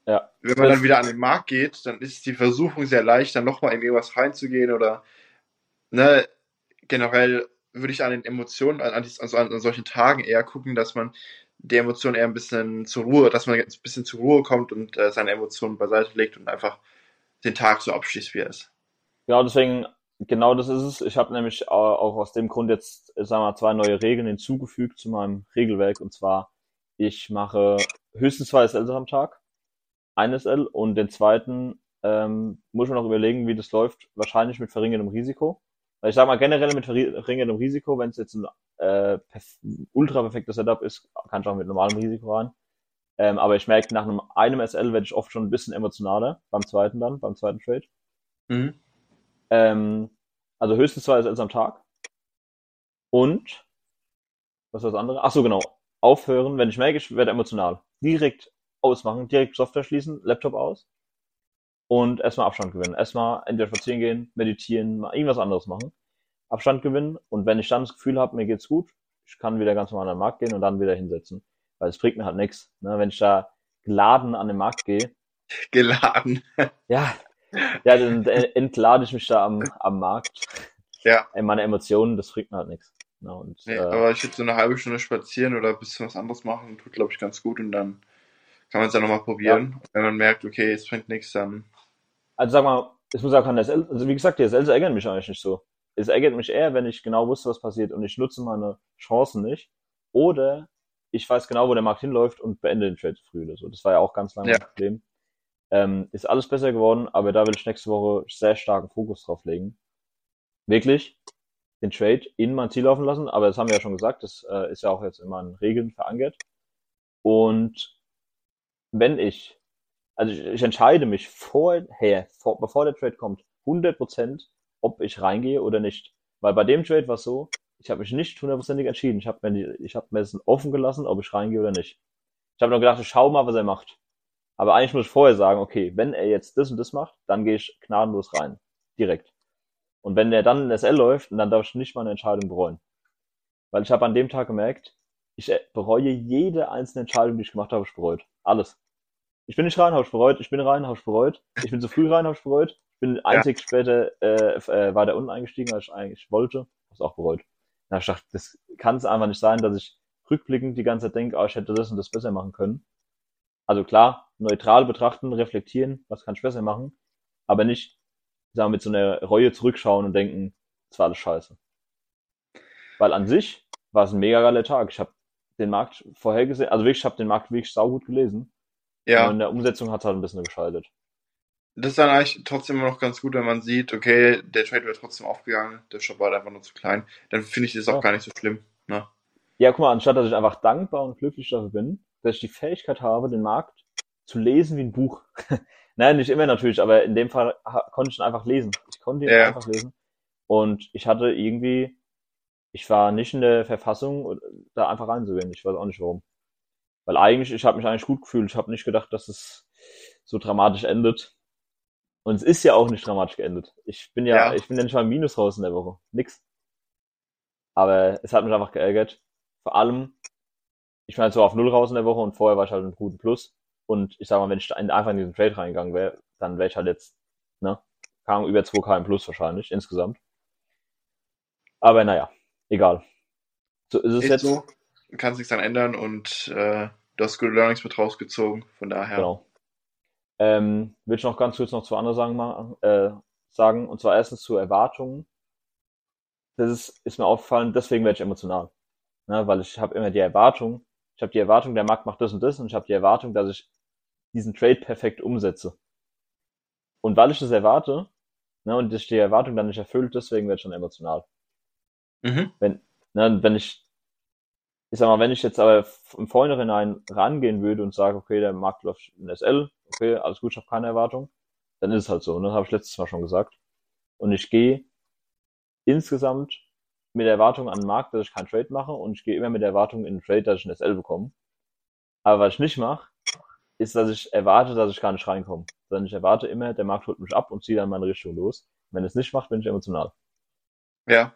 [SPEAKER 1] Ja.
[SPEAKER 2] wenn man dann wieder an den Markt geht, dann ist die Versuchung sehr leicht, dann nochmal in irgendwas reinzugehen oder ne, generell würde ich an den Emotionen, an, an, also an, an solchen Tagen eher gucken, dass man die Emotionen eher ein bisschen zur Ruhe, dass man ein bisschen zur Ruhe kommt und äh, seine Emotionen beiseite legt und einfach den Tag so abschließt, wie er ist.
[SPEAKER 1] Genau, deswegen, genau das ist es. Ich habe nämlich au- auch aus dem Grund jetzt, sagen wir mal, zwei neue Regeln hinzugefügt zu meinem Regelwerk. Und zwar, ich mache höchstens zwei SLs am Tag, ein SL und den zweiten ähm, muss man noch überlegen, wie das läuft. Wahrscheinlich mit verringertem Risiko. Weil ich sage mal generell mit verringertem Risiko, wenn es jetzt ein äh, ultra perfektes Setup ist, kann ich auch mit normalem Risiko rein. Ähm, aber ich merke, nach einem, einem SL werde ich oft schon ein bisschen emotionaler, beim zweiten dann, beim zweiten Trade.
[SPEAKER 2] Mhm.
[SPEAKER 1] Ähm, also höchstens zwei SLs am Tag. Und, was war das andere? Ach so, genau. Aufhören, wenn ich merke, ich werde emotional. Direkt ausmachen, direkt Software schließen, Laptop aus. Und erstmal Abstand gewinnen. Erstmal entweder spazieren gehen, meditieren, mal irgendwas anderes machen. Abstand gewinnen. Und wenn ich dann das Gefühl habe, mir geht's gut, ich kann wieder ganz normal an den Markt gehen und dann wieder hinsetzen. Weil es bringt mir halt nichts. Ne? Wenn ich da geladen an den Markt gehe, (laughs)
[SPEAKER 2] Geladen.
[SPEAKER 1] ja, ja, dann äh, entlade ich mich da am, am Markt.
[SPEAKER 2] Ja.
[SPEAKER 1] Ey, meine Emotionen, das bringt mir halt nichts. Ja, und,
[SPEAKER 2] Nee,
[SPEAKER 1] äh,
[SPEAKER 2] aber ich würde so eine halbe Stunde spazieren oder ein bisschen was anderes machen, tut, glaube ich, ganz gut und dann kann man es ja nochmal probieren. Und wenn man merkt, okay, es bringt nichts, dann.
[SPEAKER 1] also sag mal, ich muss sagen, das also wie gesagt, die SLs ärgern mich eigentlich nicht so. Es ärgert mich eher, wenn ich genau wusste, was passiert und ich nutze meine Chancen nicht. Oder ich weiß genau, wo der Markt hinläuft und beende den Trade früh oder so. Das war ja auch ganz lange
[SPEAKER 2] Ja.
[SPEAKER 1] ein Problem. Ähm, ist alles besser geworden, aber da will ich nächste Woche sehr starken Fokus drauf legen. Wirklich den Trade in mein Ziel laufen lassen, aber das haben wir ja schon gesagt, das äh, ist ja auch jetzt in meinen Regeln verankert. Und wenn ich, also ich, ich entscheide mich vorher, vor, bevor der Trade kommt, 100%, ob ich reingehe oder nicht. Weil bei dem Trade war es so, ich habe mich nicht hundertprozentig entschieden. Ich habe mir, ich hab mir es offen gelassen, ob ich reingehe oder nicht. Ich habe nur gedacht, ich schau mal, was er macht. Aber eigentlich muss ich vorher sagen, okay, wenn er jetzt das und das macht, dann gehe ich gnadenlos rein. Direkt. Und wenn der dann in SL läuft, dann darf ich nicht meine Entscheidung bereuen. Weil ich habe an dem Tag gemerkt, ich äh, bereue jede einzelne Entscheidung, die ich gemacht habe, ich bereut. Alles. Ich bin nicht rein, habe ich bereut. Ich bin rein, habe ich bereut. Ich bin zu früh rein, habe ich bereut. Ich bin einzig später äh, äh, weiter unten eingestiegen, als ich eigentlich wollte. Habe es auch bereut. Da hab ich gedacht, das kann es einfach nicht sein, dass ich rückblickend die ganze Zeit denke, oh, ich hätte das und das besser machen können. Also klar, neutral betrachten, reflektieren, was kann ich besser machen, aber nicht, sagen wir, mit so einer Reue zurückschauen und denken, das war alles scheiße. Weil an sich war es ein mega geiler Tag. Ich habe den Markt vorhergesehen, also wirklich, ich habe den Markt wirklich saugut gelesen.
[SPEAKER 2] Ja,
[SPEAKER 1] in der Umsetzung hat es halt ein bisschen gescheitert.
[SPEAKER 2] das ist dann eigentlich trotzdem immer noch ganz gut, wenn man sieht, okay, der Trade wird trotzdem aufgegangen, der Shop war halt einfach nur zu klein. Dann finde ich das auch
[SPEAKER 1] Ja.
[SPEAKER 2] gar nicht so schlimm. Ne?
[SPEAKER 1] Ja, guck mal, anstatt dass ich einfach dankbar und glücklich dafür bin, dass ich die Fähigkeit habe, den Markt zu lesen wie ein Buch. (laughs) Nein, nicht immer natürlich, aber in dem Fall konnte ich ihn einfach lesen. Ich konnte ihn
[SPEAKER 2] Ja.
[SPEAKER 1] einfach lesen. Und ich hatte irgendwie, ich war nicht in der Verfassung, da einfach reinzugehen. Ich weiß auch nicht warum. Weil eigentlich, ich habe mich eigentlich gut gefühlt. Ich habe nicht gedacht, dass es so dramatisch endet. Und es ist ja auch nicht dramatisch geendet. Ich bin ja,
[SPEAKER 2] Ja.
[SPEAKER 1] ich bin ja nicht mal im Minus raus in der Woche. Nix. Aber es hat mich einfach geärgert. Vor allem, ich bin halt so auf Null raus in der Woche und vorher war ich halt im guten Plus. Und ich sag mal, wenn ich einfach in diesen Trade reingegangen wäre, dann wäre ich halt jetzt, ne, kam über 2K im Plus wahrscheinlich, insgesamt. Aber naja, egal. So ist es
[SPEAKER 2] Ist
[SPEAKER 1] jetzt.
[SPEAKER 2] so, du kannst nichts daran ändern und äh, du hast gute Learnings mit rausgezogen, von daher.
[SPEAKER 1] Genau. Ähm, will ich noch ganz kurz noch zwei andere Sachen machen, äh, sagen. Und zwar erstens zu Erwartungen. Das ist, ist mir aufgefallen, deswegen werde ich emotional. Ne, weil ich habe immer die Erwartung, ich habe die Erwartung, der Markt macht das und das und ich habe die Erwartung, dass ich diesen Trade perfekt umsetze. Und weil ich das erwarte, ne, und ich die Erwartung dann nicht erfüllt, deswegen werde ich dann emotional.
[SPEAKER 2] Mhm.
[SPEAKER 1] Wenn, ne, wenn ich, ich sag mal, wenn ich jetzt aber im Vorhinein rangehen würde und sage, okay, der Markt läuft in SL, okay, alles gut, ich habe keine Erwartung, dann ist es halt so. Ne? Das habe ich letztes Mal schon gesagt. Und ich gehe insgesamt mit der Erwartung an den Markt, dass ich keinen Trade mache und ich gehe immer mit der Erwartung in den Trade, dass ich ein SL bekomme. Aber was ich nicht mache, ist, dass ich erwarte, dass ich gar nicht reinkomme. Sondern ich erwarte immer, der Markt holt mich ab und zieht dann meine Richtung los. Wenn es nicht macht, bin ich emotional.
[SPEAKER 2] Ja.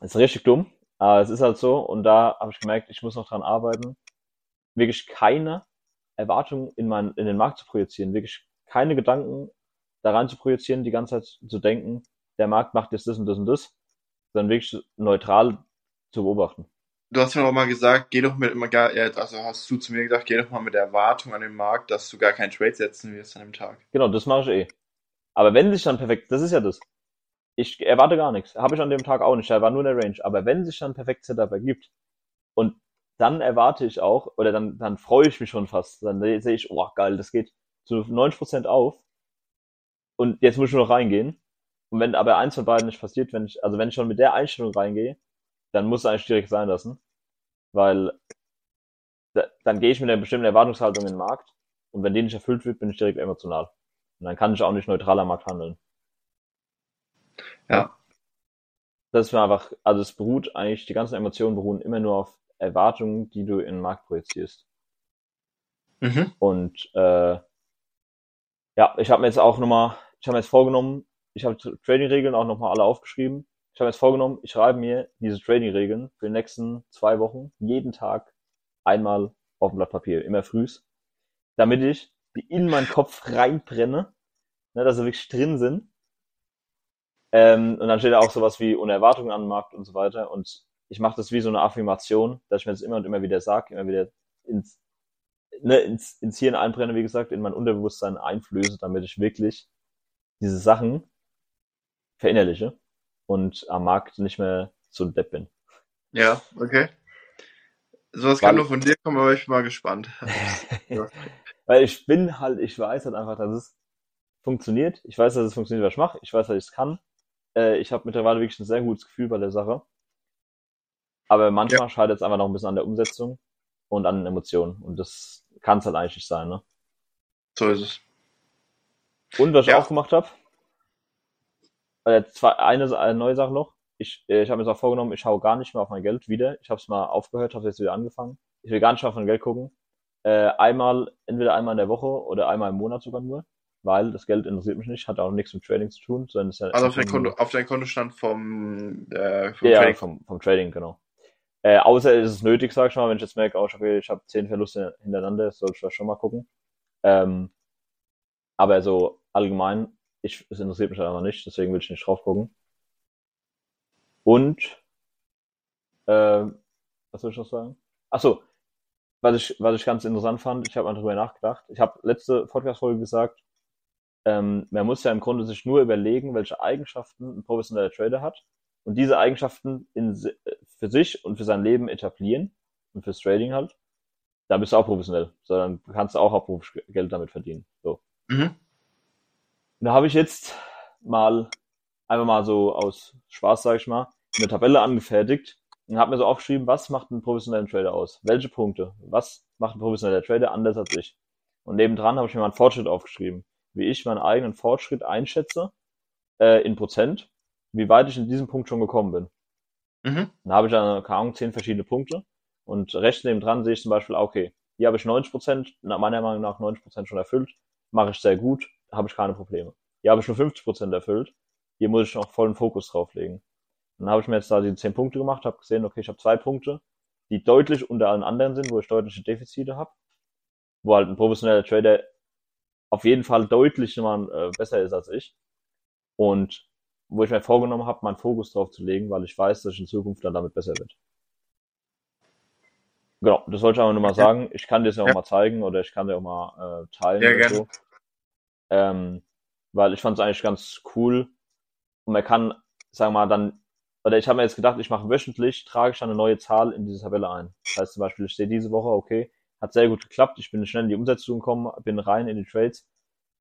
[SPEAKER 1] Das ist richtig dumm, aber es ist halt so. Und da habe ich gemerkt, ich muss noch dran arbeiten, wirklich keine Erwartungen in, mein, in den Markt zu projizieren, wirklich keine Gedanken da rein zu projizieren, die ganze Zeit zu denken, der Markt macht jetzt das und das und das, sondern wirklich neutral zu beobachten.
[SPEAKER 2] Du hast mir auch mal gesagt, geh doch mit immer gar, also hast du zu mir gesagt, geh doch mal mit der Erwartung an den Markt, dass du gar keinen Trade setzen wirst an dem Tag.
[SPEAKER 1] Genau, das mache ich eh. Aber wenn sich dann perfekt, das ist ja das. Ich erwarte gar nichts. Habe ich an dem Tag auch nicht. Da war nur der Range. Aber wenn sich dann perfekt Setup ergibt und dann erwarte ich auch, oder dann, dann freue ich mich schon fast. Dann sehe ich, oh geil, das geht zu 90% auf. Und jetzt muss ich nur noch reingehen. Und wenn aber eins von beiden nicht passiert, wenn ich, also wenn ich schon mit der Einstellung reingehe, dann muss es eigentlich direkt sein lassen. Weil da, dann gehe ich mit einer bestimmten Erwartungshaltung in den Markt und wenn die nicht erfüllt wird, bin ich direkt emotional. Und dann kann ich auch nicht neutral am Markt handeln.
[SPEAKER 2] Ja.
[SPEAKER 1] Das ist mir einfach, also es beruht eigentlich, die ganzen Emotionen beruhen immer nur auf Erwartungen, die du in den Markt projizierst.
[SPEAKER 2] Mhm.
[SPEAKER 1] Und äh, ja, ich habe mir jetzt auch nochmal, ich habe mir jetzt vorgenommen, ich habe Trading-Regeln auch nochmal alle aufgeschrieben. Ich habe jetzt vorgenommen, ich schreibe mir diese Trading-Regeln für die nächsten zwei Wochen jeden Tag einmal auf dem Blatt Papier, immer frühs, damit ich die in meinen Kopf reinbrenne, ne, dass sie wirklich drin sind. Ähm, und dann steht da auch sowas wie Unerwartungen an den Markt und so weiter. Und ich mache das wie so eine Affirmation, dass ich mir das immer und immer wieder sage, immer wieder ins, ne, ins, ins Hirn einbrenne, wie gesagt, in mein Unterbewusstsein einflöße, damit ich wirklich diese Sachen verinnerliche und am Markt nicht mehr so depp bin.
[SPEAKER 2] Ja, okay. Sowas kann nur von dir kommen, aber ich bin mal gespannt. (laughs)
[SPEAKER 1] ja. Weil ich bin halt, ich weiß halt einfach, dass es funktioniert. Ich weiß, dass es funktioniert, was ich mache. Ich weiß, dass ich es kann. Äh, ich habe mittlerweile wirklich ein sehr gutes Gefühl bei der Sache. Aber manchmal ja. scheitert es einfach noch ein bisschen an der Umsetzung und an den Emotionen. Und das kann es halt eigentlich nicht sein, ne?
[SPEAKER 2] So ist es.
[SPEAKER 1] Und was ich ja. auch gemacht habe, äh, eine, eine neue Sache noch. Ich, äh, ich habe mir jetzt auch vorgenommen, ich schaue gar nicht mehr auf mein Geld wieder. Ich habe es mal aufgehört, habe jetzt wieder angefangen. Ich will gar nicht mehr auf mein Geld gucken. Äh, einmal, entweder einmal in der Woche oder einmal im Monat sogar nur, weil das Geld interessiert mich nicht, hat auch nichts mit Trading zu tun. Sondern ist
[SPEAKER 2] ja also auf dein, Konto, auf dein Kontostand vom,
[SPEAKER 1] äh, vom ja, Trading? Ja, vom, vom Trading, genau. Äh, außer ist es nötig, sag ich mal, wenn ich jetzt merke, oh, ich habe hab zehn Verluste hintereinander, soll ich das schon mal gucken. Ähm, aber so allgemein ich, es interessiert mich einfach nicht, deswegen will ich nicht drauf gucken. Und, äh, was soll ich noch sagen? Achso, was ich, was ich ganz interessant fand, ich habe mal darüber nachgedacht. Ich habe letzte Podcast-Folge gesagt, ähm, man muss ja im Grunde sich nur überlegen, welche Eigenschaften ein professioneller Trader hat und diese Eigenschaften in, für sich und für sein Leben etablieren und fürs Trading halt. Da bist du auch professionell, sondern kannst du auch hauptberuflich Geld damit verdienen. So. Mhm. Da habe ich jetzt mal einfach mal so aus Spaß, sage ich mal, eine Tabelle angefertigt und habe mir so aufgeschrieben, was macht einen professionellen Trader aus? Welche Punkte? Was macht ein professioneller Trader anders als ich? Und nebendran habe ich mir mal einen Fortschritt aufgeschrieben, wie ich meinen eigenen Fortschritt einschätze äh, in Prozent, wie weit ich in diesem Punkt schon gekommen bin. Mhm. Dann habe ich dann, keine Ahnung, zehn verschiedene Punkte und rechts nebendran sehe ich zum Beispiel, okay, hier habe ich 90 Prozent, meiner Meinung nach 90 Prozent schon erfüllt, mache ich sehr gut, habe ich keine Probleme. Hier habe ich nur 50% erfüllt. Hier muss ich noch vollen Fokus drauflegen. Dann habe ich mir jetzt da die 10 Punkte gemacht, habe gesehen, okay, ich habe zwei Punkte, die deutlich unter allen anderen sind, wo ich deutliche Defizite habe. Wo halt ein professioneller Trader auf jeden Fall deutlich mal, äh, besser ist als ich. Und wo ich mir vorgenommen habe, meinen Fokus drauf zu legen, weil ich weiß, dass ich in Zukunft dann damit besser wird. Genau, das wollte ich einfach nur mal sagen. Ich kann dir das ja auch mal zeigen oder ich kann dir auch mal äh, teilen. Ja, gerne. So. Ähm, weil ich fand es eigentlich ganz cool. Und man kann, sagen wir mal, dann oder ich habe mir jetzt gedacht, ich mache wöchentlich, trage ich dann eine neue Zahl in diese Tabelle ein. Das heißt zum Beispiel, ich sehe diese Woche, okay, hat sehr gut geklappt, ich bin schnell in die Umsetzung gekommen, bin rein in die Trades,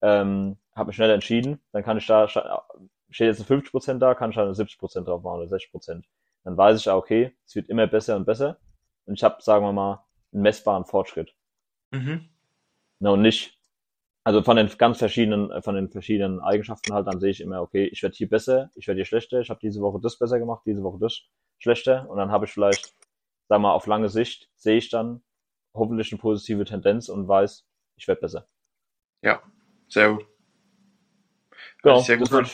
[SPEAKER 1] ähm, habe mich schnell entschieden, dann kann ich da, steht jetzt 50% da, kann ich da 70% drauf machen oder 60%. Dann weiß ich ja, okay, es wird immer besser und besser und ich habe, sagen wir mal, einen messbaren Fortschritt. Mhm. Na, und nicht, also von den ganz verschiedenen, äh, von den verschiedenen Eigenschaften halt, dann sehe ich immer, okay, ich werde hier besser, ich werde hier schlechter, ich habe diese Woche das besser gemacht, diese Woche das schlechter und dann habe ich vielleicht, sag mal, auf lange Sicht sehe ich dann hoffentlich eine positive Tendenz und weiß, ich werde besser.
[SPEAKER 2] Ja, sehr gut.
[SPEAKER 1] Genau, sehr gut wird,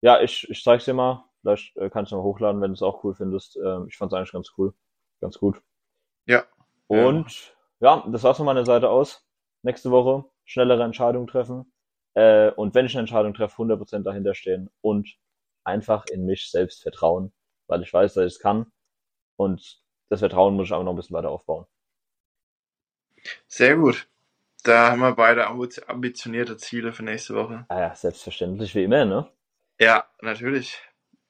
[SPEAKER 1] ja, ich, ich zeig's dir mal. Vielleicht äh, kannst du mal hochladen, wenn du es auch cool findest. Ähm, ich fand es eigentlich ganz cool. Ganz gut.
[SPEAKER 2] Ja.
[SPEAKER 1] Und ja, das war's von meiner Seite aus. Nächste Woche schnellere Entscheidungen treffen. Äh, und wenn ich eine Entscheidung treffe, 100% dahinter stehen und einfach in mich selbst vertrauen, weil ich weiß, dass ich es kann. Und das Vertrauen muss ich aber noch ein bisschen weiter aufbauen.
[SPEAKER 2] Sehr gut. Da haben wir beide ambitionierte Ziele für nächste Woche.
[SPEAKER 1] Ah ja, selbstverständlich wie immer, ne?
[SPEAKER 2] Ja, natürlich.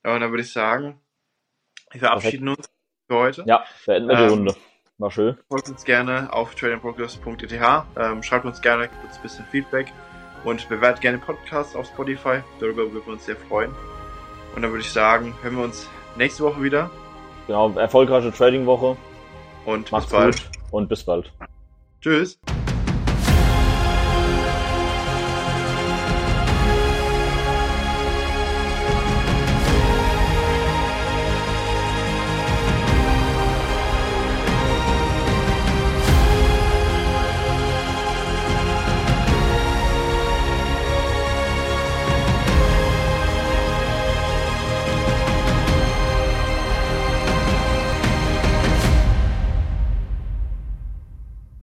[SPEAKER 2] Und dann würde ich sagen, wir verabschieden Perfekt. uns für heute.
[SPEAKER 1] Ja, beenden wir die ähm, Runde. Schön.
[SPEAKER 2] Folgt uns gerne auf tradingprogress.eth. Ähm, schreibt uns gerne kurz ein bisschen Feedback und bewertet gerne den Podcast auf Spotify. Darüber würden wir uns sehr freuen. Und dann würde ich sagen, hören wir uns nächste Woche wieder.
[SPEAKER 1] Genau, erfolgreiche Trading-Woche.
[SPEAKER 2] Und Macht's bis bald.
[SPEAKER 1] Gut und bis bald.
[SPEAKER 2] Tschüss.